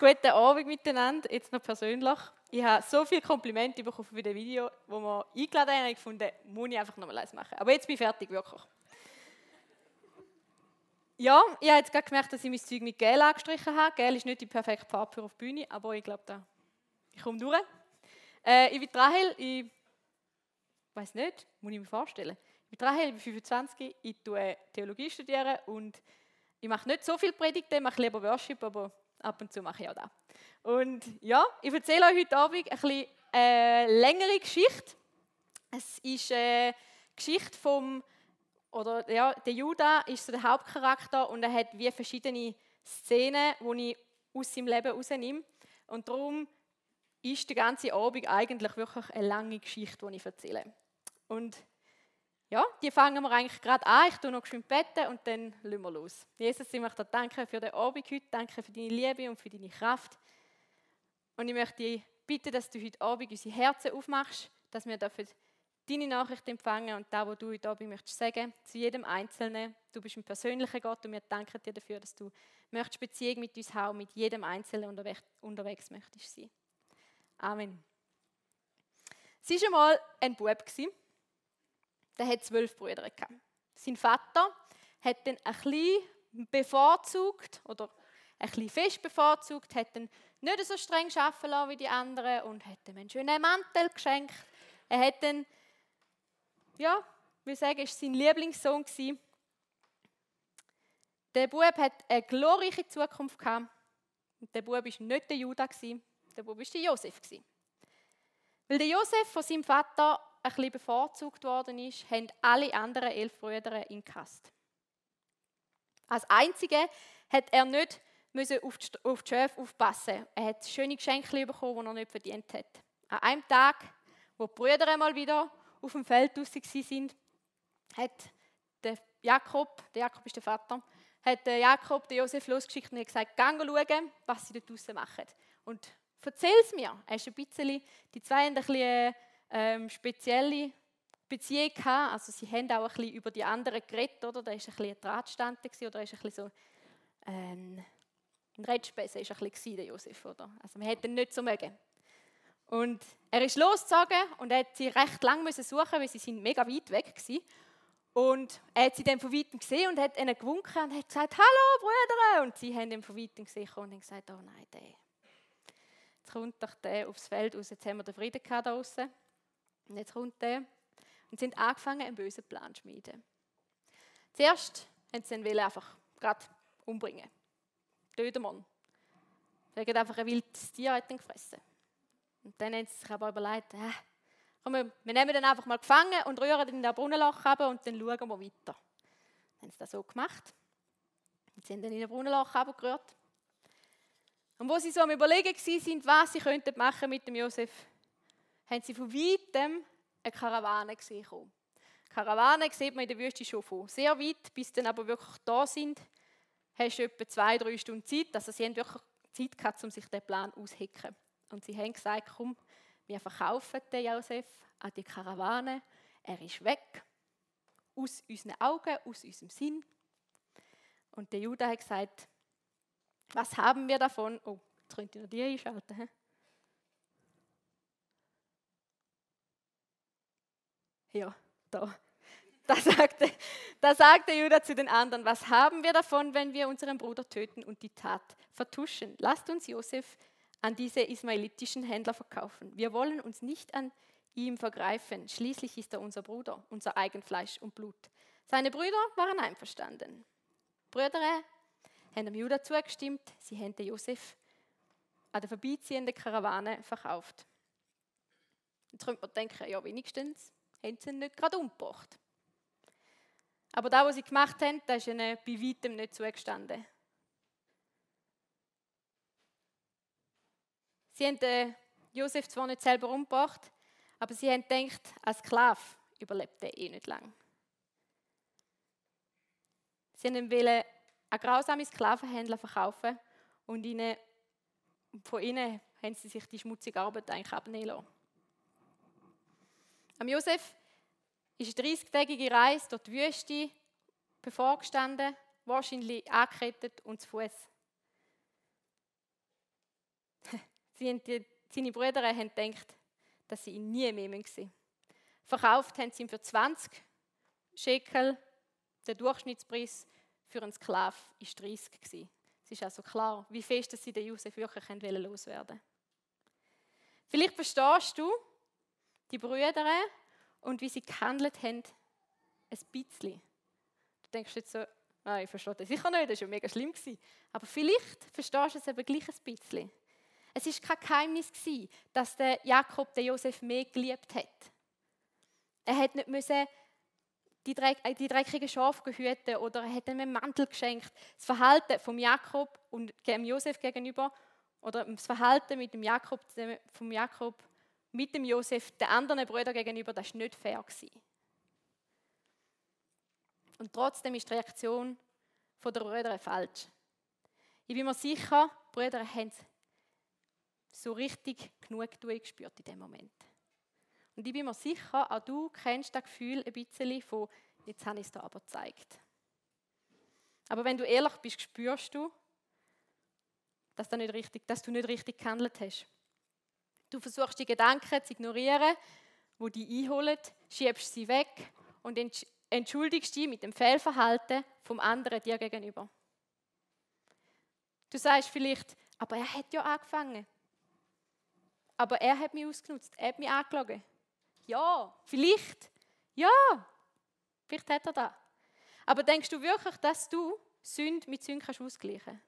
Guten Abend miteinander, jetzt noch persönlich. Ich habe so viele Komplimente bekommen für das Video, wo wir eingeladen haben. Ich gefunden, muss ich einfach nochmal eins machen. Aber jetzt bin ich fertig, wirklich. Ja, ich habe jetzt gerade gemerkt, dass ich mein Zeug mit Gel angestrichen habe. Gel ist nicht die perfekte Farbe für auf die Bühne, aber ich glaube, da ich komme durch. Äh, ich bin Rahel, ich weiß nicht, muss ich mir vorstellen. Ich bin Rahel, ich bin 25, ich tue Theologie studieren und ich mache nicht so viel Predigten, ich mache lieber Worship, aber ab und zu mache ich auch das. Und ja, ich erzähle euch heute Abend ein bisschen äh, längere Geschichte. Es ist eine Geschichte vom, oder ja, der Judah ist so der Hauptcharakter und er hat wie verschiedene Szenen, die ich aus seinem Leben rausnehme. Und darum ist der ganze Abend eigentlich wirklich eine lange Geschichte, die ich erzähle. Und ja, die fangen wir eigentlich gerade an. Ich tue noch schön beten und dann lassen wir los. Jesus, ich möchte dir danken für den Abend heute, danke für deine Liebe und für deine Kraft. Und ich möchte dich bitten, dass du heute Abend unsere Herzen aufmachst, dass wir dafür deine Nachricht empfangen und da, wo du heute Abend möchtest sagen, zu jedem Einzelnen. Du bist ein persönlicher Gott und wir danken dir dafür, dass du möchtest Beziehung mit uns haben, mit jedem Einzelnen unterwegs, unterwegs möchtest sein. Amen. Sie war einmal ein Bub, der hat zwölf Brüder gehabt. Sein Vater hat ein bisschen bevorzugt oder ein bisschen fest bevorzugt, hat ihn nicht so streng arbeiten lassen wie die anderen und hat ihm einen schönen Mantel geschenkt. Er hat ihn, ja, wir sagen, ist sein Lieblingssohn gewesen. Der Bub hat eine glorreiche Zukunft gehabt. Und der Bub war nicht der Judah, der Bub war der Josef. Weil der Josef von seinem Vater ein bisschen bevorzugt worden ist, haben alle anderen elf Brüder ihn gehasst. Als Einzige hat er nicht auf die, auf Schöfe aufpassen. Er hat schöne Geschenke bekommen, die er nicht verdient hat. An einem Tag, wo die Brüder einmal wieder auf dem Feld draußen sind, hat der Jakob, der Jakob ist der Vater, hat der Jakob den Josef losgeschickt und gesagt, geh schauen, was sie da draußen machen. Und erzähl es mir. Er ist ein bisschen, die zwei haben ein bisschen ähm, spezielle Beziehung gehabt. Also sie haben auch ein bisschen über die anderen geredet, oder? Da war ein bisschen ein Drahtstand oder ist ein bisschen so ähm, ein Redspäse ist ein bisschen der Josef, oder? Also man hätte ihn nicht so mögen. Und er ist losgezogen und er hat sie recht lang müssen suchen, weil sie sind mega weit weg waren. Und er hat sie dann von weitem gesehen und hat ihnen gewunken und hat gesagt, hallo Brüder! Und sie haben ihn von weitem gesehen und haben gesagt, oh nein, der. Jetzt kommt doch der aufs Feld raus, jetzt haben wir den Frieden da draußen. Und jetzt kommt der. Und sind angefangen, einen bösen Plan zu schmieden. Zuerst haben sie ihn einfach gerade umbringen. Töten wir ihn. Wegen einfach ein wildes Tier hat ihn gefressen. Und dann haben sie sich aber überlegt, äh, komm, wir, nehmen den einfach mal gefangen und rühren ihn in den Brunnenloch runter und dann schauen wir weiter. Dann haben sie das so gemacht. Und sie haben ihn in den Brunnenloch gerührt. Und wo sie so am Überlegen waren, was sie machen mit dem Josef, haben sie von weitem eine Karawane gesehen. Karawane sieht man in der Wüste schon von sehr weit, bis sie dann aber wirklich da sind, hast du etwa zwei, drei Stunden Zeit. Also sie haben wirklich Zeit gehabt, um sich den Plan auszuhacken. Und sie haben gesagt, komm, wir verkaufen den Josef an die Karawane. Er ist weg. Aus unseren Augen, aus unserem Sinn. Und der Judah hat gesagt, was haben wir davon? Oh, jetzt könnt ihr noch die einschalten. Ja, da. Da sagte, da sagte Judah zu den anderen, was haben wir davon, wenn wir unseren Bruder töten und die Tat vertuschen? Lasst uns Josef an diese ismaelitischen Händler verkaufen. Wir wollen uns nicht an ihm vergreifen. Schließlich ist er unser Bruder, unser Eigenfleisch und Blut. Seine Brüder waren einverstanden. Brüder haben dem Judah zugestimmt, sie den Josef an der vorbeiziehenden Karawane verkauft. Jetzt könnte man denken, ja wenigstens haben sie ihn nicht gerade umgebracht. Aber das, was sie gemacht haben, das ist ihnen bei weitem nicht zugestanden. Sie haben den Josef zwar nicht selber umgebracht, aber sie haben gedacht, als Sklave überlebt er eh nicht lang. Sie haben wollen einen grausamen Sklavenhändler verkaufen und ihnen, von ihnen haben sie sich die schmutzige Arbeit eigentlich abnehmen lassen. Am Josef ist eine 30-tägige Reise durch die Wüste bevorgestanden, wahrscheinlich angekettet und zu Fuß. seine Brüder haben gedacht, dass sie ihn nie mehr sehen Verkauft haben sie ihn für 20 Schekel. Der Durchschnittspreis für einen Sklav war 30. Es ist also klar, wie fest dass sie den Josef wirklich loswerden Vielleicht verstehst du die Brüder und wie sie gehandelt haben, ein bisschen. Du denkst jetzt so, nein, ich verstehe das sicher nicht, das war ja mega schlimm. Aber vielleicht verstehst du es eben gleich ein bisschen. Es war kein Geheimnis, dass der Jakob den Josef mehr geliebt hat. Er hat nicht müssen die, dreck, äh, die dreckigen Schafe gehüten oder er hat ihm einen Mantel geschenkt. Das Verhalten von Jakob und dem Josef gegenüber oder das Verhalten mit dem Jakob, vom Jakob mit dem Josef den anderen Brüdern gegenüber, das war nicht fair. Gewesen. Und trotzdem ist die Reaktion der Brüder falsch. Ich bin mir sicher, die Brüder haben so richtig genug gespürt in dem Moment. Und ich bin mir sicher, auch du kennst das Gefühl ein bisschen von, jetzt habe ich es dir aber gezeigt. Aber wenn du ehrlich bist, spürst du, dass du nicht richtig gehandelt hast. Du versuchst die Gedanken zu ignorieren, wo die einholen, schiebst sie weg und entschuldigst dich mit dem Fehlverhalten vom anderen dir gegenüber. Du sagst vielleicht, aber er hat ja angefangen. Aber er hat mich ausgenutzt, er hat mich angelogen. Ja, vielleicht. Ja, vielleicht hat er das. Aber denkst du wirklich, dass du Sünde mit kannst ausgleichen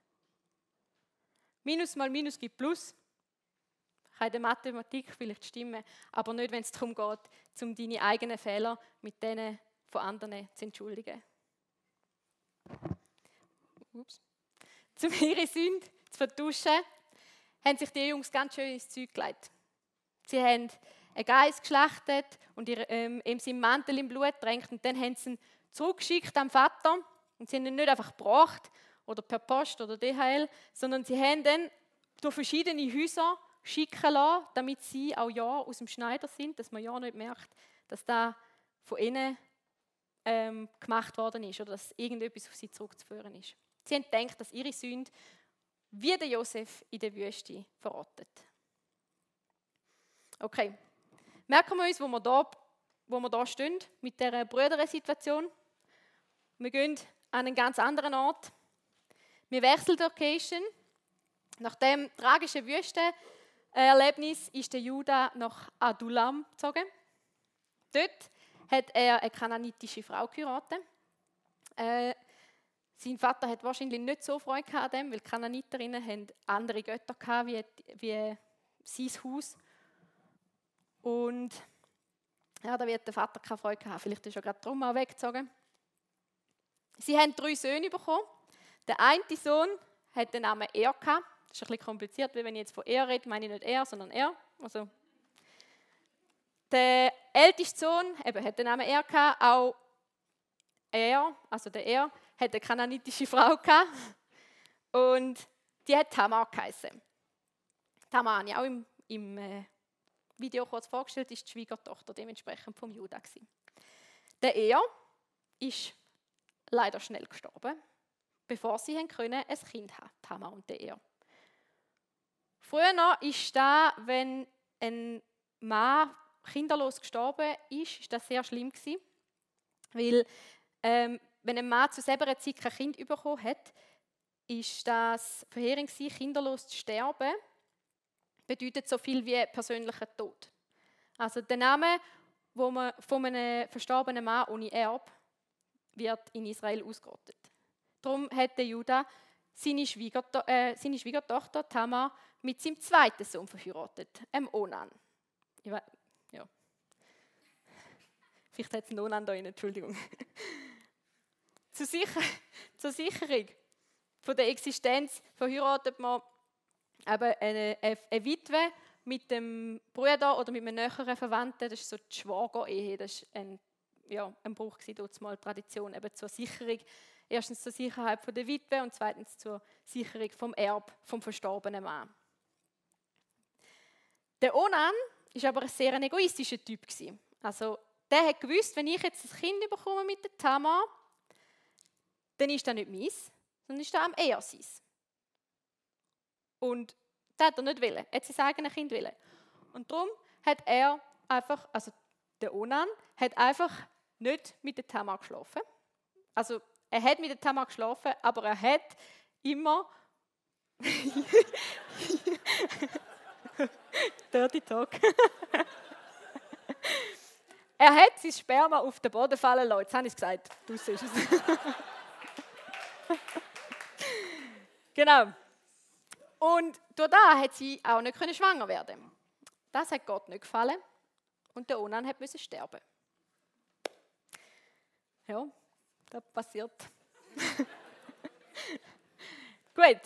Minus mal Minus gibt Plus. Kann in der Mathematik vielleicht stimmen, aber nicht, wenn es darum geht, um deine eigenen Fehler mit denen von anderen zu entschuldigen. Ups. Um ihre Sünde zu vertuschen, haben sich die Jungs ganz schön ins Zeug gelegt. Sie haben einen Geist geschlachtet und ähm, ihm seinen Mantel im Blut drängt und dann haben sie ihn zurückgeschickt am Vater und sie haben ihn nicht einfach gebracht oder per Post oder DHL, sondern sie haben dann durch verschiedene Häuser schicken lassen, damit sie auch ja aus dem Schneider sind, dass man ja nicht merkt, dass da von ihnen ähm, gemacht worden ist oder dass irgendetwas auf sie zurückzuführen ist. Sie haben gedacht, dass ihre Sünde wie der Josef in der Wüste verrottet. Okay, merken wir uns, wo wir da, wo wir da stehen mit dieser Brüder-Situation. Wir gehen an einen ganz anderen Ort. Wir wechseln die Location. Nach dem tragischen Wüstenerlebnis ist der Judah nach Adulam gezogen. Dort hat er eine kananitische Frau geheiratet. Äh, sein Vater hat wahrscheinlich nicht so Freude an dem, weil Kananiterinnen haben andere Götter gehabt, wie, wie sein Haus. Und ja, da wird der Vater keine Freude haben. Vielleicht ist er gerade drum auch weggezogen. Sie haben drei Söhne bekommen. Der eine Sohn hat den Namen Er gehabt. Das ist ein bisschen kompliziert, weil wenn ich jetzt von er rede, meine ich nicht er, sondern er. Also, der älteste Sohn eben, hat den Namen Er gehabt. Auch er, also der Er, hat eine kananitische Frau gehabt. Und die hat Tamar geheißen. Tamar habe ich auch im, im äh, Video kurz vorgestellt, ist die Schwiegertochter dementsprechend vom Judah. Gewesen. Der Er ist leider schnell gestorben, bevor sie ein Kind haben Tamar und der Er. Früher noch ist da, wenn ein Mann kinderlos gestorben ist, ist das sehr schlimm gewesen, weil ähm, wenn ein Mann zu selber Zeit kein Kind bekommen hat, ist das Verheerung kinderlos zu sterben bedeutet so viel wie persönlicher Tod. Also der Name wo man von einem verstorbenen Mann ohne Erb wird in Israel ausgerottet. Darum hat der Judah seine, Schwiegerto äh, seine Schwiegertochter Tamar mit seinem zweiten Sohn verheiratet, dem Onan. Ich weiß, ja. Vielleicht hat es einen Onan da Entschuldigung. zur, Sicher zur Sicherung von der Existenz verheiratet man eben eine, eine Witwe mit dem Bruder oder mit einem näheren Verwandten, das ist so die Schwager-Ehe, das ist ein, ja, ein Bruch dort mal Tradition, eben zur Sicherung, erstens zur Sicherheit von der Witwe und zweitens zur Sicherung vom Erb vom verstorbenen Mann. Der Onan ist aber ein sehr egoistischer Typ Also der hat gewusst, wenn ich jetzt ein Kind bekomme mit der Tamar, dann ist das nicht meins, sondern ist das am eher sein. Und Das hat er nicht wollen. Er hat sein eigenes Kind wollen. Und darum hat er einfach, also der Onan, hat einfach nicht mit der Tamar geschlafen. Also er hat mit der Tamar geschlafen, aber er hat immer Dirty Talk. er hat sein Sperma auf den Boden fallen lassen. Jetzt habe ich es gesagt. Du siehst es. genau. Und durch das hat sie auch nicht schwanger werden Das hat Gott nicht gefallen. Und der Onan müssen sterben. Ja, das passiert. Gut.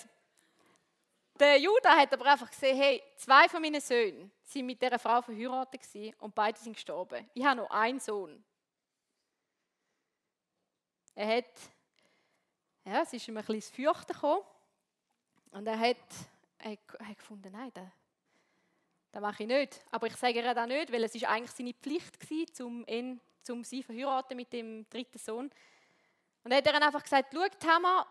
Der Judah hat aber einfach gesehen, hey, zwei von meinen Söhnen sind mit dieser Frau verheiratet und beide sind gestorben. Ich habe noch einen Sohn. Er hat, ja, es ist ihm ein bisschen Fürchten gekommen und er hat, er hat gefunden, nein, das, das mache ich nicht. Aber ich sage ihr das nicht, weil es ist eigentlich seine Pflicht war, um ihn, um sie verheiraten mit dem dritten Sohn. Und er hat ihr einfach gesagt, schau, Tamar,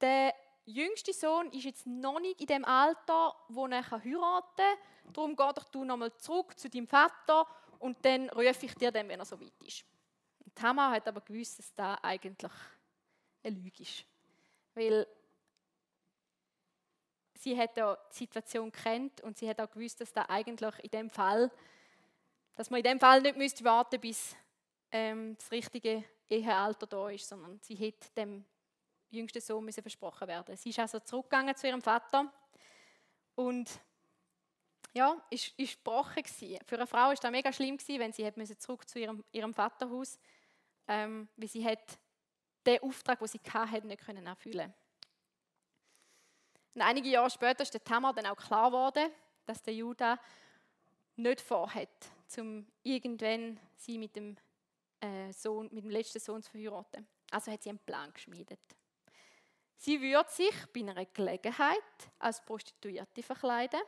der jüngste Sohn ist jetzt noch nicht in dem Alter, wo er heiraten kann. Darum geh doch du nochmal zurück zu deinem Vater und dann rufe ich dir dann, wenn er so weit ist. Und Tamar hat aber gewusst, dass das eigentlich eine Lüge ist. Weil sie hat ja die Situation kennt und sie hat auch gewusst, dass da eigentlich in dem Fall, dass man in dem Fall nicht müsste warten, bis ähm, das richtige Ehealter da ist, sondern sie hat dem jüngsten Sohn müssen versprochen werden. Sie ist also zurückgegangen zu ihrem Vater und ja, ist, ist gebrochen gewesen. Für eine Frau ist das mega schlimm gewesen, wenn sie hat müssen zurück zu ihrem, ihrem Vaterhaus, ähm, weil sie hat den Auftrag, den sie hatte, nicht können erfüllen. Und einige Jahre später ist der Tamar dann auch klar geworden, dass der Judah nicht vorhat, um irgendwann sie mit dem äh, Sohn, mit dem letzten Sohn zu verheiraten. Also hat sie einen Plan geschmiedet. Sie würde sich bei einer Gelegenheit als Prostituierte verkleiden,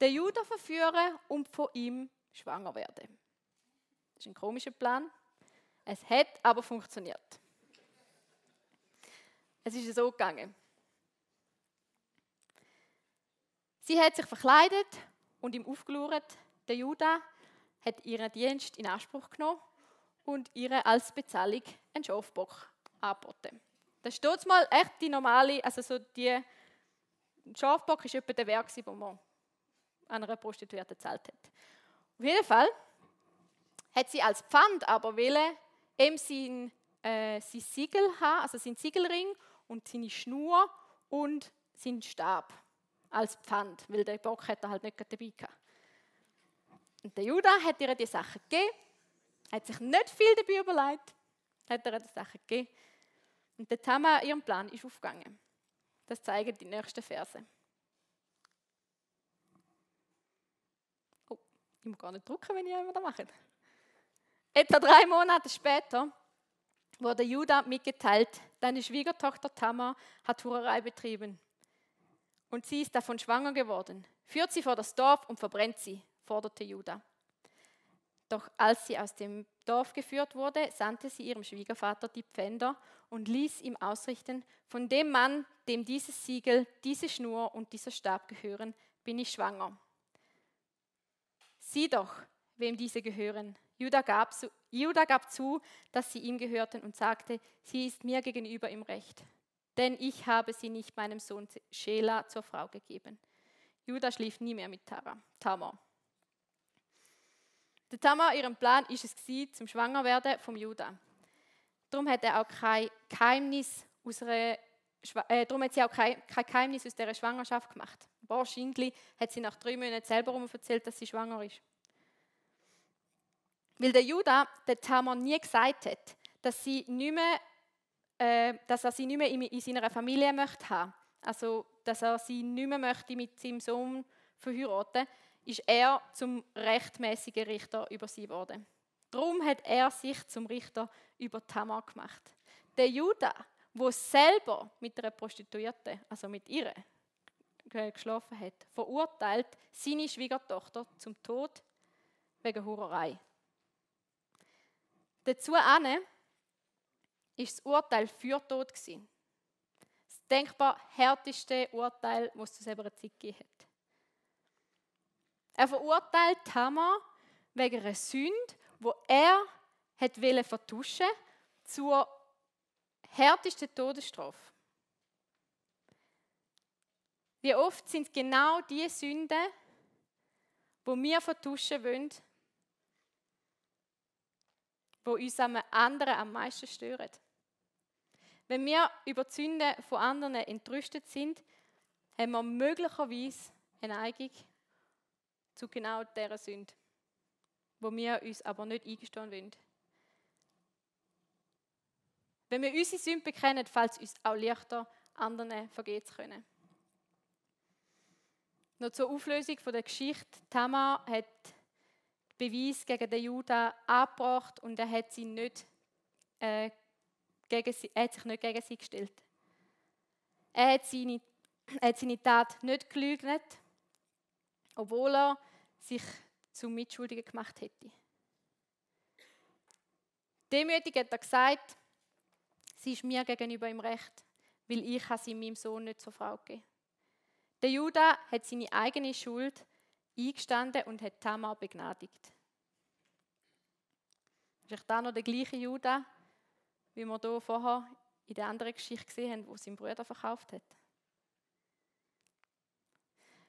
den Judah verführen und von ihm schwanger werden. Das ist ein komischer Plan. Es hat aber funktioniert. Es ist so gegangen. Sie hat sich verkleidet und ihm aufgelauert. Der Judah hat ihren Dienst in Anspruch genommen und ihr als Bezahlung einen Schafbock angeboten. Das ist dort mal echt die normale, also so die Schafbock ist etwa der Werk, wo man einer Prostituierten gezahlt hat. Auf jeden Fall hat sie als Pfand aber wollen, eben sein, äh, sein Siegel haben, also sein Siegelring und seine Schnur und seinen Stab als Pfand, weil der Bock hat er halt nicht dabei gehabt. Und der Judah hat ihr die Sachen gegeben, hat sich nicht viel dabei überlegt, hat ihr die Sachen gegeben und der Tamar, ihrem Plan, ist aufgegangen. Das zeigen die nächsten Verse. Oh, ich muss gar nicht drucken, wenn ich immer da mache. Etwa drei Monate später wurde Judah mitgeteilt, deine Schwiegertochter Tamar hat Hurerei betrieben. Und sie ist davon schwanger geworden. Führt sie vor das Dorf und verbrennt sie, forderte Judah. Doch als sie aus dem Dorf geführt wurde, sandte sie ihrem Schwiegervater die Pfänder und ließ ihm ausrichten, von dem Mann, dem dieses Siegel, diese Schnur und dieser Stab gehören, bin ich schwanger. Sieh doch, wem diese gehören. Judah gab, zu, gab zu, dass sie ihm gehörten und sagte, sie ist mir gegenüber im Recht. Denn ich habe sie nicht meinem Sohn Schela zur Frau gegeben. Judah schlief nie mehr mit Tamar. Der Tamar, ihrem Plan ist es gewesen, zum Schwangerwerden vom Judah. Darum hat er auch kein Geheimnis aus einer, äh, darum hat sie auch kein, kein Geheimnis aus dieser Schwangerschaft gemacht. Wahrscheinlich hat sie nach drei Monaten selber erzählt, dass sie schwanger ist. Weil der Judah der Tamar nie gesagt hat, dass, sie nicht mehr, äh, dass er sie nicht mehr in, in seiner Familie möchte haben. Also, dass er sie nicht mehr möchte mit seinem Sohn verheiraten, ist er zum rechtmäßigen Richter über sie geworden. Darum hat er sich zum Richter über Tamar gemacht. Der Judah, wo selber mit einer Prostituierten, also mit ihr, geschlafen hat, verurteilt seine Schwiegertochter zum Tod wegen Hurerei. Dazu ane ist das Urteil für Tod gewesen. denkbar härteste Urteil, das es zu selber Zeit gegeben hat. Er verurteilt Tamar wegen einer Sünde, wo er hat vertuschen zur härtesten Todesstrafe. Wie oft sind genau die Sünden, wo wir vertuschen wollen, wo uns am anderen am meisten stören. Wenn wir über die Sünden von anderen entrüstet sind, haben wir möglicherweise eine Neigung zu genau dieser Sünde, wo wir uns aber nicht eingestehen wollen. Wenn wir unsere Sünde bekennen, fällt es uns auch leichter, anderen vergehen zu können. Noch zur Auflösung der Geschichte. Tamar hat Beweis gegen den Juda angebracht und er hat, sie nicht, äh, gegen sie, er hat sich nicht gegen sie gestellt. Er hat seine, er hat seine Tat nicht gelügnet, obwohl er sich zum Mitschuldigen gemacht hätte. Demütig hat er gesagt, sie ist mir gegenüber im Recht, weil ich sie meinem Sohn nicht zur Frau gegeben Der Judah hat seine eigene Schuld eingestanden und hat Tamar begnadigt. Vielleicht da noch der gleiche Judah, wie wir hier vorher in der anderen Geschichte gesehen haben, wo sein Bruder verkauft hat.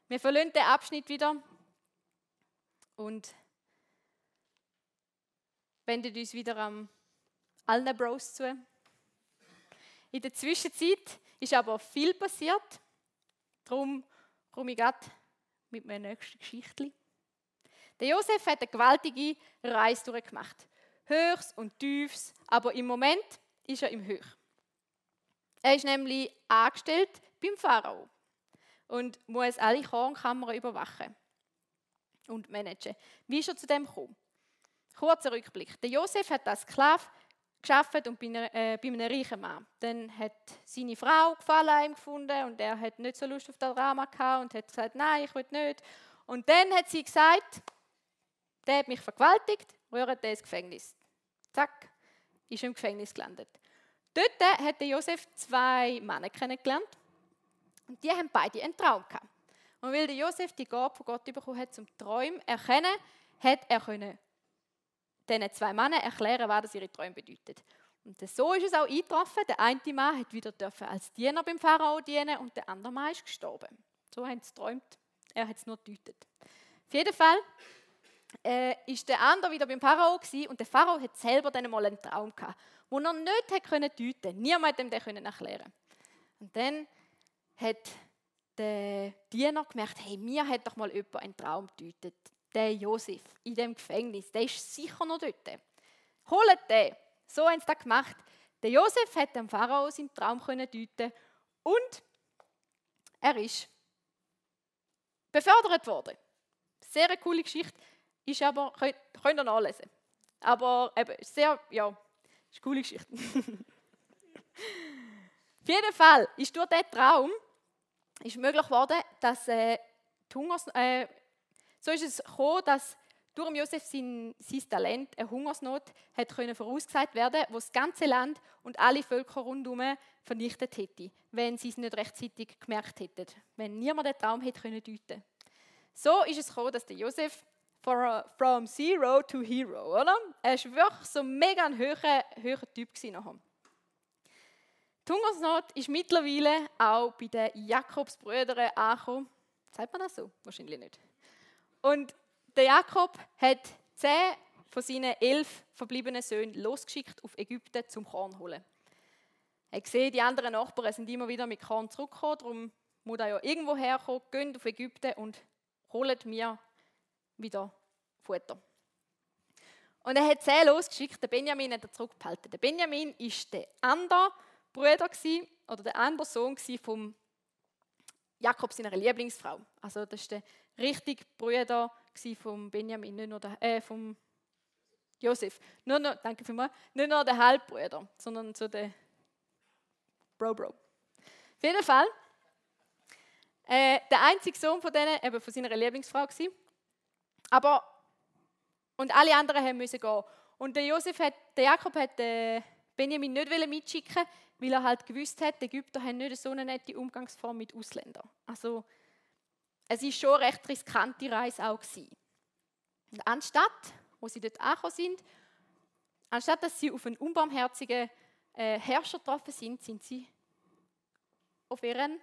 Wir verlassen den Abschnitt wieder und wenden uns wieder am allen Bros zu. In der Zwischenzeit ist aber viel passiert. Darum komme ich gerade mit meiner nächsten Geschichte. Der Josef hat eine gewaltige Reise durchgemacht. Höchst und Tiefs, aber im Moment ist er im Höch. Er ist nämlich angestellt beim Pharao und muss alle Kornkammern überwachen und managen. Wie ist er zu dem gekommen? Kurzer Rückblick. Der Josef hat als Sklave geschafft und bei, einer, äh, bei einem reichen Mann. Dann hat seine Frau Gefallen ihm gefunden und er hat nicht so Lust auf das Drama gehabt und hat gesagt, nein, ich will nicht. Und dann hat sie gesagt, der hat mich vergewaltigt, rührt ins Gefängnis. Zack, ist im Gefängnis gelandet. Dort hat Josef zwei Männer kennengelernt und die haben beide einen Traum gehabt. Und weil der Josef die Gabe von Gott bekommen hat zum Träumen erkennen, hat er können diesen zwei Männern erklären, was ihre Träume bedeuten. Und so ist es auch eingetroffen. Der eine Mann hat wieder als Diener beim Pharao dienen und der andere Mann ist gestorben. So haben sie geträumt. Er hat es nur gedeutet. Auf jeden Fall äh, ist der andere wieder beim Pharao gewesen, und der Pharao hat selber dann mal einen Traum gehabt, den er nicht hat können deuten. Niemand hat ihm den können erklären. Und dann hat der Diener gemerkt, hey, mir hat doch mal jemand einen Traum gedeutet der Josef in dem Gefängnis, der ist sicher noch dort. Holt den. So haben sie das gemacht. Der Josef hat dem Pharao seinen Traum deuten und er ist befördert worden. Sehr eine coole Geschichte, ist aber, könnt, könnt ihr nachlesen. Aber eben, sehr, ja, ist eine coole Geschichte. Auf jeden Fall ist durch diesen Traum ist möglich geworden, dass äh, die Hungers, äh, so ist es gekommen, dass durch Josef sein, sein Talent eine Hungersnot hat können vorausgesagt werden, wo das ganze Land und alle Völker rundherum vernichtet hätte, wenn sie es nicht rechtzeitig gemerkt hätten, wenn niemand den Traum hätte können deuten. So ist es gekommen, dass der Josef from zero to hero, oder? Er war wirklich so mega ein höherer, höherer Typ gewesen Die Hungersnot ist mittlerweile auch bei den Jakobsbrüdern angekommen. Sagt man das so? Wahrscheinlich nicht. Und der Jakob hat zehn von seinen elf verbliebenen Söhnen losgeschickt auf Ägypten zum Korn zu holen. Er gesehen, die anderen Nachbarn sind immer wieder mit Korn zurückgekommen, darum muss er ja irgendwo herkommen, gehen auf Ägypten und holen mir wieder Futter. Und er hat zehn losgeschickt, der Benjamin hat er zurückgehalten. Der Benjamin war der andere Bruder oder der andere Sohn vom Jakob, seiner Lieblingsfrau. Also das ist der richtig Brüder von Benjamin, nicht nur der, äh, vom Josef. Nur noch, danke vielmals, nicht nur der Halbbruder, sondern so der Bro-Bro. Auf jeden Fall, äh, der einzige Sohn von denen, eben von seiner Lieblingsfrau gewesen. Aber, und alle anderen haben müssen gehen. Und der Josef hat, der Jakob hat den Benjamin nicht mitschicken weil er halt gewusst hat, die Ägypter haben nicht so eine nette Umgangsform mit Ausländern. Also es ist schon eine recht riskante Reise auch gewesen. Und anstatt, wo sie dort angekommen sind, anstatt dass sie auf einen unbarmherzigen äh, Herrscher getroffen sind, sind sie auf ihren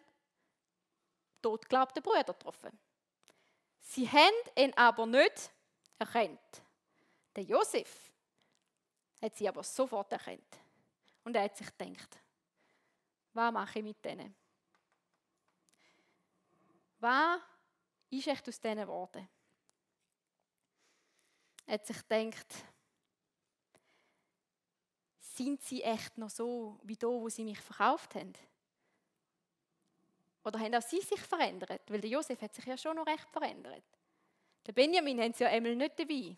totglaubten Bruder getroffen. Sie haben ihn aber nicht erkannt. Der Josef hat sie aber sofort erkannt. Und er hat sich gedacht, was mache ich mit denen? Was ist echt aus diesen Worten? Er hat sich gedacht, sind sie echt noch so wie da, wo sie mich verkauft haben? Oder haben auch sie sich verändert? Weil der Josef hat sich ja schon noch recht verändert. Der Benjamin haben sie ja einmal nicht dabei.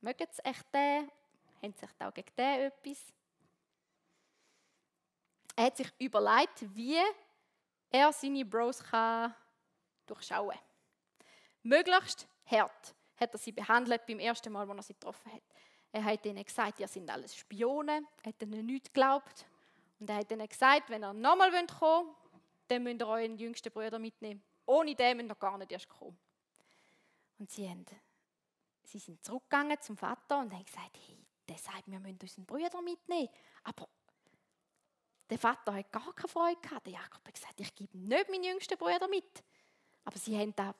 Mögen sie echt den? Haben sie sich auch gegen den etwas? Er hat sich überlegt, wie er seine Bros kann durchschauen kann. Möglichst hart hat er sie behandelt beim ersten Mal, als er sie getroffen hat. Er hat ihnen gesagt, ihr sind alles Spione, er hat ihnen nichts geglaubt. Und er hat ihnen gesagt, wenn ihr nochmal kommen wollt, dann müsst ihr euren jüngsten Bruder mitnehmen. Ohne den müsst ihr gar nicht erst kommen. Und sie, haben, sie sind zurückgegangen zum Vater und haben gesagt, hey, der sagt, wir müssen unseren Bruder mitnehmen. Aber der Vater hat gar keine Freude gehabt. Der Jakob hat gesagt, ich gebe nicht meinen jüngsten Bruder mit. Aber sie haben da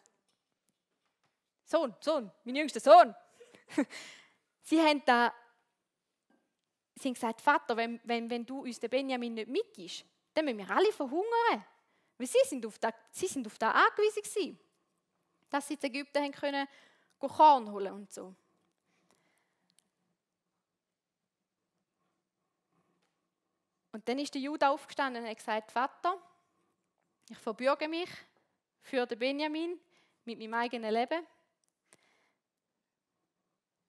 Sohn, Sohn, mein jüngster Sohn. sie haben da sie haben gesagt, Vater, wenn, wenn, wenn du uns den Benjamin nicht mitgibst, dann müssen wir alle verhungern. Weil sie sind auf das, sie sind auf das angewiesen gewesen, dass sie in Ägypten haben können, Korn holen und so. Und dann ist der Judah aufgestanden und hat gesagt, Vater, ich verbürge mich für den Benjamin mit meinem eigenen Leben.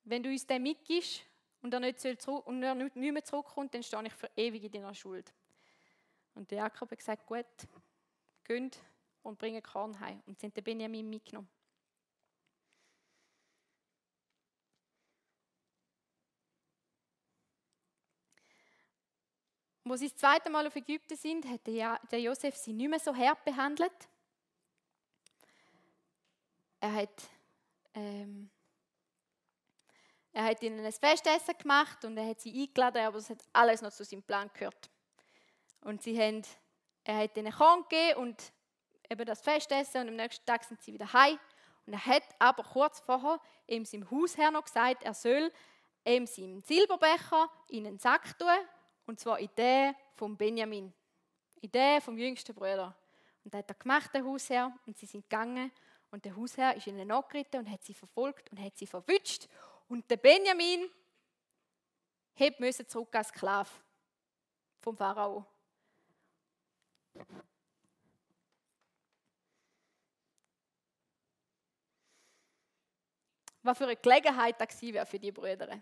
Wenn du uns den mitgibst und er nicht, zurück, und er nicht mehr zurückkommt, dann stehe ich für ewig in deiner Schuld. Und der Jakob hat gesagt, gut, geht und bringen Korn heim. Und sind den Benjamin mitgenommen. Wo sie das zweite Mal auf Ägypten sind, hat der Josef sie nicht mehr so hart behandelt. Er hat, ähm, er hat ihnen ein Festessen gemacht und er hat sie eingeladen, aber es hat alles noch zu seinem Plan gehört. Und sie haben, er hat ihnen Korn gegeben und eben das Festessen und am nächsten Tag sind sie wieder heim. Und er hat aber kurz vorher ihm seinem Hausherr noch gesagt, er soll ihm seinen Silberbecher in einen Sack tun und zwar in den von Benjamin. In den vom jüngsten Bruder. Und das hat er gemacht, der Hausherr. Und sie sind gegangen. Und der Hausherr ist ihnen nachgeritten und hat sie verfolgt und hat sie verwünscht. Und der Benjamin musste zurück als Sklave vom Pharao. Was für eine Gelegenheit das war für die Brüder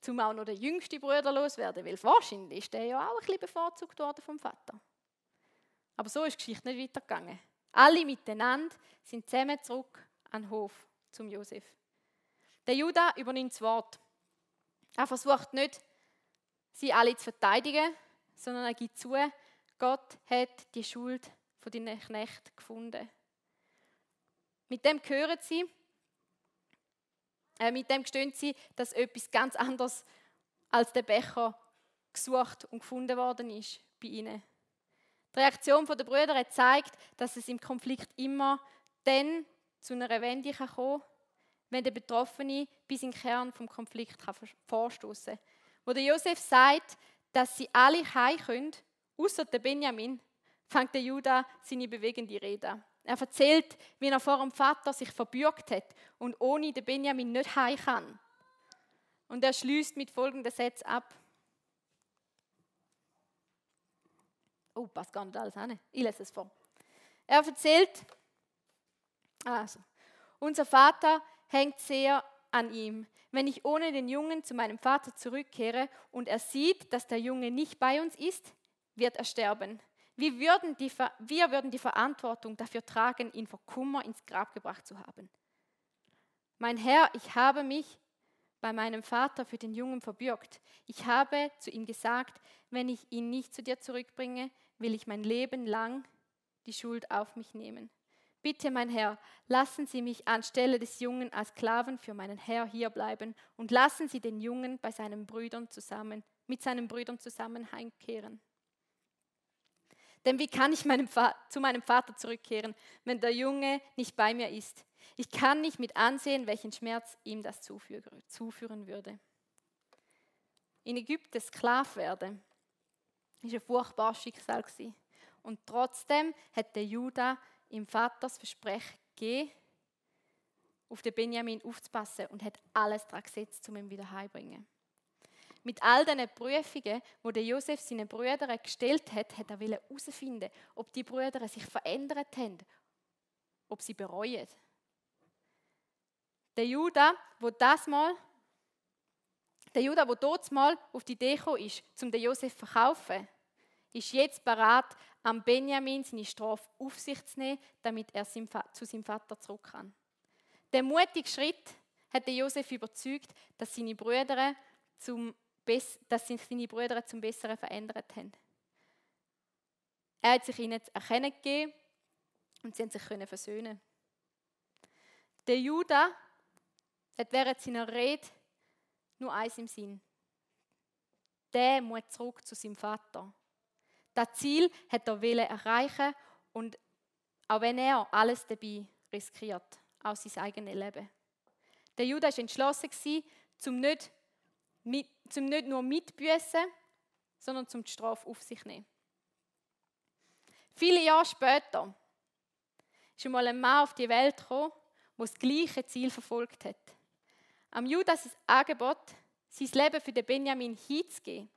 zum auch noch den jüngsten Bruder loswerden, weil wahrscheinlich ist der ja auch ein bisschen bevorzugt worden vom Vater. Aber so ist die Geschichte nicht weitergegangen. Alle miteinander sind zusammen zurück an den Hof zum Josef. Der Judah übernimmt das Wort. Er versucht nicht, sie alle zu verteidigen, sondern er gibt zu, Gott hat die Schuld von deinen Knechten gefunden. Mit dem hören sie, äh, mit dem gestehen sie, dass etwas ganz anderes als der Becher gesucht und gefunden worden ist bei ihnen. Die Reaktion der Brüder hat gezeigt, dass es im Konflikt immer dann zu einer Wende kommen kann, wenn der Betroffene bis in den Kern vom Konflikt vorstoßen kann. Wo der Josef sagt, dass sie alle heim können, außer der Benjamin, fängt der Judah seine bewegende Rede an. Er erzählt, wie er vor dem Vater sich verbürgt hat und ohne den Benjamin nicht heim kann. Und er schließt mit folgenden Sätzen ab. Oh, passt gar nicht alles an. Ich lese es vor. Er erzählt, also, unser Vater hängt sehr an ihm. Wenn ich ohne den Jungen zu meinem Vater zurückkehre und er sieht, dass der Junge nicht bei uns ist, wird er sterben. Wir würden, die, wir würden die Verantwortung dafür tragen, ihn vor Kummer ins Grab gebracht zu haben. Mein Herr, ich habe mich bei meinem Vater für den Jungen verbürgt. Ich habe zu ihm gesagt, wenn ich ihn nicht zu dir zurückbringe, will ich mein Leben lang die Schuld auf mich nehmen. Bitte, mein Herr, lassen Sie mich anstelle des Jungen als Sklaven für meinen Herr hierbleiben und lassen Sie den Jungen bei seinen Brüdern zusammen, mit seinen Brüdern zusammen heimkehren. Denn wie kann ich meinem zu meinem Vater zurückkehren, wenn der Junge nicht bei mir ist? Ich kann nicht mit ansehen, welchen Schmerz ihm das zuführen würde. In Ägypten Sklav werden, ist ein furchtbares Schicksal. Und trotzdem hat der Judah im Vater das Versprechen gegeben, auf den Benjamin aufzupassen und hat alles daran gesetzt, um ihn wieder heimbringen. Mit all diesen Prüfungen, der Josef seinen Brüdern gestellt hat, hat er herausfinden, ob die Brüder sich verändert haben, ob sie bereuen. Der Judah, wo das mal, der Judah, wo dort mal auf die Idee ist, zum den Josef zu verkaufen, ist jetzt bereit, am Benjamin seine Strafe auf sich zu nehmen, damit er zu seinem Vater zurück kann. Der mutige Schritt hat den Josef überzeugt, dass seine Brüder zum, dass seine Brüder zum Besseren verändert haben. Er hat sich ihnen erkennen gegeben und sie haben sich versöhnen. Der Judah hat während seiner Rede nur eins im Sinn. Der muss zurück zu seinem Vater. Das Ziel hat er erreichen und auch wenn er alles dabei riskiert, auch sein eigenes Leben. Der Judah war entschlossen, zum nicht, mit, zum nicht nur mitbüßen, sondern zum die Strafe auf sich nehmen. Viele Jahre später ist einmal ein Mann auf die Welt gekommen, der das gleiche Ziel verfolgt hat. Am Judas Angebot, sein Leben für den Benjamin hinzugeben,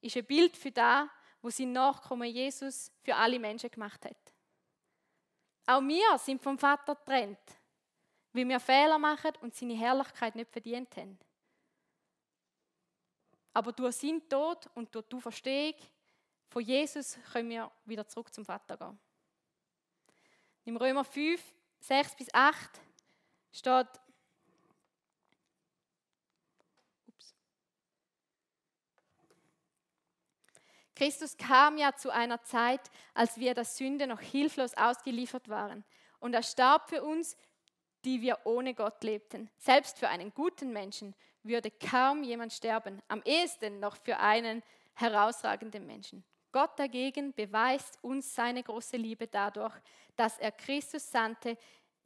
ist ein Bild für das, wo sein Nachkommen Jesus für alle Menschen gemacht hat. Auch wir sind vom Vater getrennt, weil wir Fehler machen und seine Herrlichkeit nicht verdient haben. Aber durch seinen Tod und durch die Verstehung von Jesus können wir wieder zurück zum Vater gehen. Im Römer 5, 6 bis 8 steht, Christus kam ja zu einer Zeit, als wir der Sünde noch hilflos ausgeliefert waren. Und er starb für uns, die wir ohne Gott lebten. Selbst für einen guten Menschen würde kaum jemand sterben, am ehesten noch für einen herausragenden Menschen. Gott dagegen beweist uns seine große Liebe dadurch, dass er Christus sandte,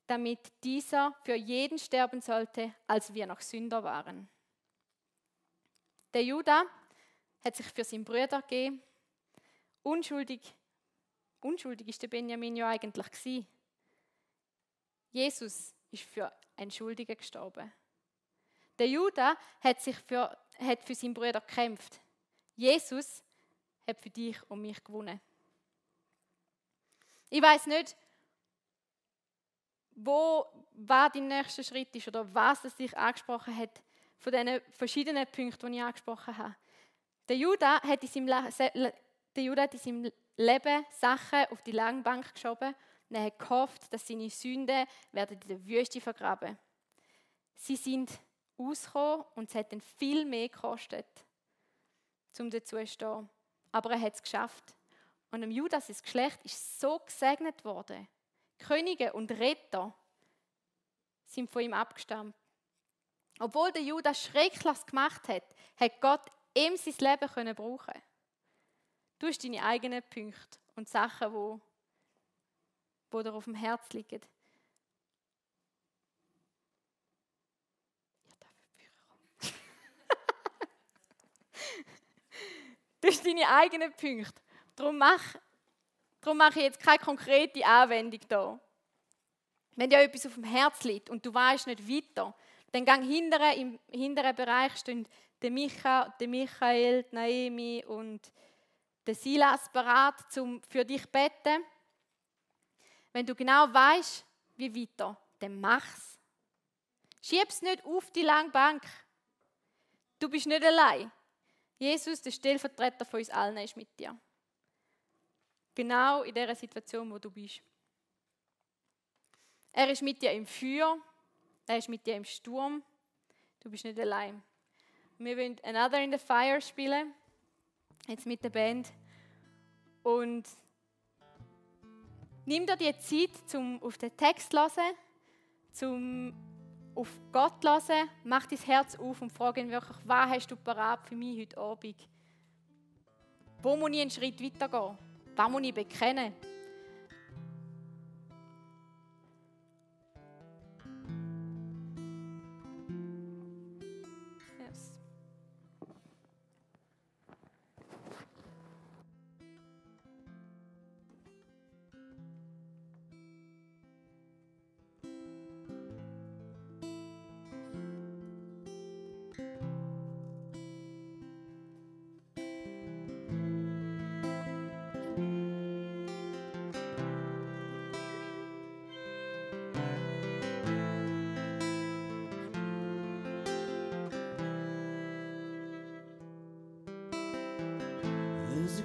damit dieser für jeden sterben sollte, als wir noch Sünder waren. Der Judah hat sich für seinen Bruder gegeben. Unschuldig, unschuldig ist der Benjamin ja eigentlich gewesen. Jesus ist für einen Schuldigen gestorben. Der Judah hat sich für, hat für seinen Bruder gekämpft. Jesus hat für dich und mich gewonnen. Ich weiß nicht, wo was dein nächster Schritt ist oder was es dich angesprochen hat von diesen verschiedenen Punkten, die ich angesprochen habe. Der Judah hat in seinem, der Judah hat in seinem Leben Sachen auf die Langbank geschoben und er hat gehofft, dass seine Sünden werden in der Wüste vergraben. Sie sind ausgekommen und es hat ihn viel mehr gekostet, um dazu zu stehen. Aber er hat es geschafft. Und im Judas, das Geschlecht, ist so gesegnet worden. Könige und Retter sind von ihm abgestammt. Obwohl der Judas Schreckliches gemacht hat, hat Gott ihm sein Leben können brauchen Du hast deine eigenen Punkte und Sachen, wo, wo dir auf dem Herz liegen. du hast deine eigenen Punkte. Darum mache darum mach ich jetzt keine konkrete Anwendung da. Wenn dir etwas auf dem Herz liegt und du weißt nicht weiter, dann gang hintere, im hinteren Bereich stehen der, Micha, der Michael, die Naomi und der Silas bereit, zum für dich zu beten. Wenn du genau weißt, wie weiter, dann mach's. Schieb's nicht auf die lange Bank. Du bist nicht allein. Jesus, der Stellvertreter von uns allen, ist mit dir. Genau in der Situation, wo du bist. Er ist mit dir im Feuer, er ist mit dir im Sturm, Du bist nicht allein. Wir wollen Another in the Fire spielen, jetzt mit der Band. Und nimm dir die Zeit, um auf den Text zu hören, zum auf Gott hören, mach dein Herz auf und frage ihn wirklich, was hast du parat für mich heute Abend? Wo muss ich einen Schritt weitergehen? Was muss ich bekennen?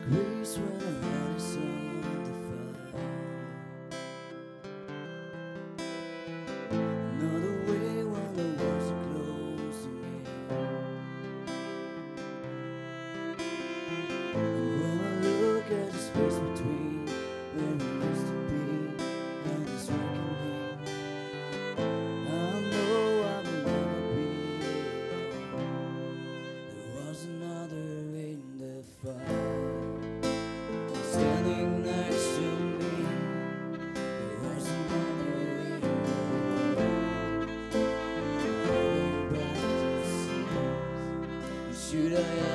grace when I had a. should I